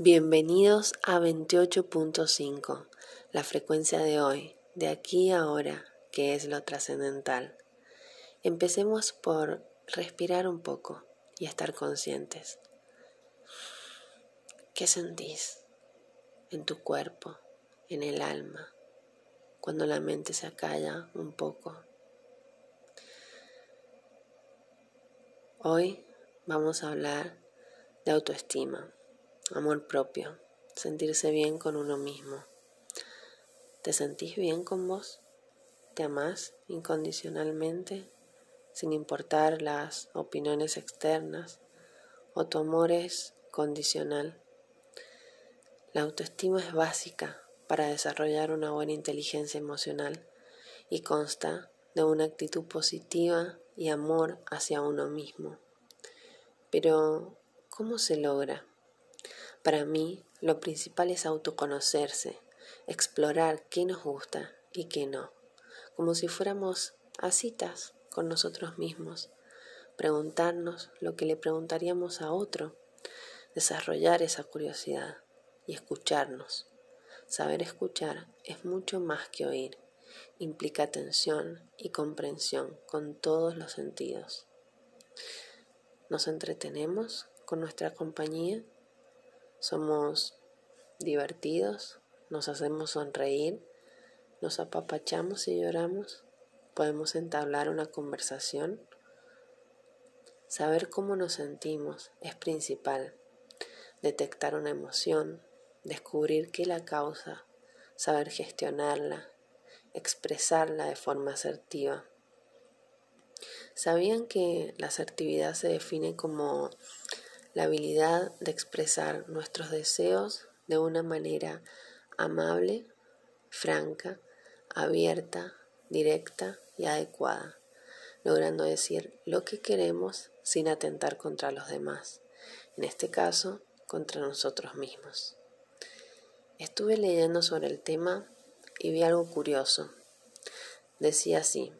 Bienvenidos a 28.5, la frecuencia de hoy, de aquí a ahora, que es lo trascendental. Empecemos por respirar un poco y estar conscientes. ¿Qué sentís en tu cuerpo, en el alma, cuando la mente se acalla un poco? Hoy vamos a hablar de autoestima amor propio, sentirse bien con uno mismo. ¿Te sentís bien con vos? ¿Te amás incondicionalmente, sin importar las opiniones externas? ¿O tu amor es condicional? La autoestima es básica para desarrollar una buena inteligencia emocional y consta de una actitud positiva y amor hacia uno mismo. Pero, ¿cómo se logra? Para mí, lo principal es autoconocerse, explorar qué nos gusta y qué no, como si fuéramos a citas con nosotros mismos, preguntarnos lo que le preguntaríamos a otro, desarrollar esa curiosidad y escucharnos. Saber escuchar es mucho más que oír, implica atención y comprensión con todos los sentidos. ¿Nos entretenemos con nuestra compañía? Somos divertidos, nos hacemos sonreír, nos apapachamos y lloramos, podemos entablar una conversación. Saber cómo nos sentimos es principal. Detectar una emoción, descubrir qué la causa, saber gestionarla, expresarla de forma asertiva. ¿Sabían que la asertividad se define como la habilidad de expresar nuestros deseos de una manera amable, franca, abierta, directa y adecuada, logrando decir lo que queremos sin atentar contra los demás, en este caso contra nosotros mismos. Estuve leyendo sobre el tema y vi algo curioso. Decía así,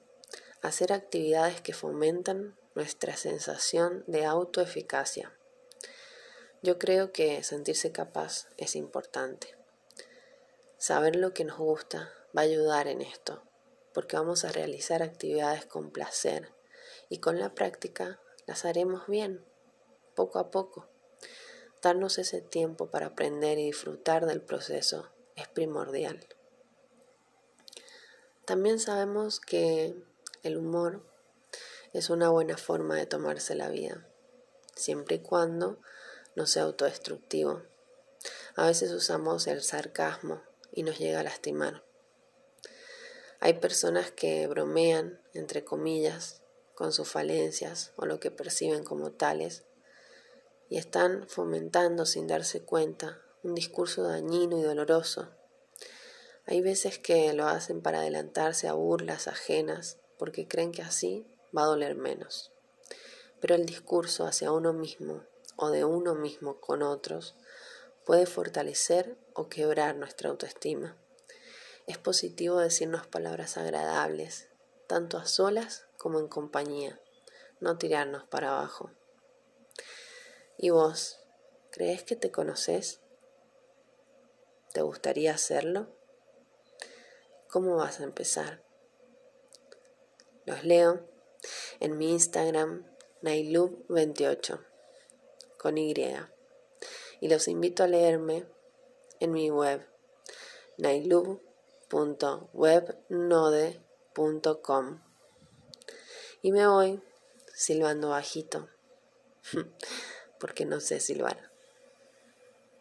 hacer actividades que fomentan nuestra sensación de autoeficacia yo creo que sentirse capaz es importante. Saber lo que nos gusta va a ayudar en esto, porque vamos a realizar actividades con placer y con la práctica las haremos bien, poco a poco. Darnos ese tiempo para aprender y disfrutar del proceso es primordial. También sabemos que el humor es una buena forma de tomarse la vida, siempre y cuando no sea autodestructivo. A veces usamos el sarcasmo y nos llega a lastimar. Hay personas que bromean, entre comillas, con sus falencias o lo que perciben como tales y están fomentando sin darse cuenta un discurso dañino y doloroso. Hay veces que lo hacen para adelantarse a burlas ajenas porque creen que así va a doler menos. Pero el discurso hacia uno mismo o de uno mismo con otros puede fortalecer o quebrar nuestra autoestima. Es positivo decirnos palabras agradables, tanto a solas como en compañía, no tirarnos para abajo. ¿Y vos, crees que te conoces? ¿Te gustaría hacerlo? ¿Cómo vas a empezar? Los leo en mi Instagram, nailub28 con Y. Y los invito a leerme en mi web nailub.webnode.com. Y me voy silbando bajito, porque no sé silbar.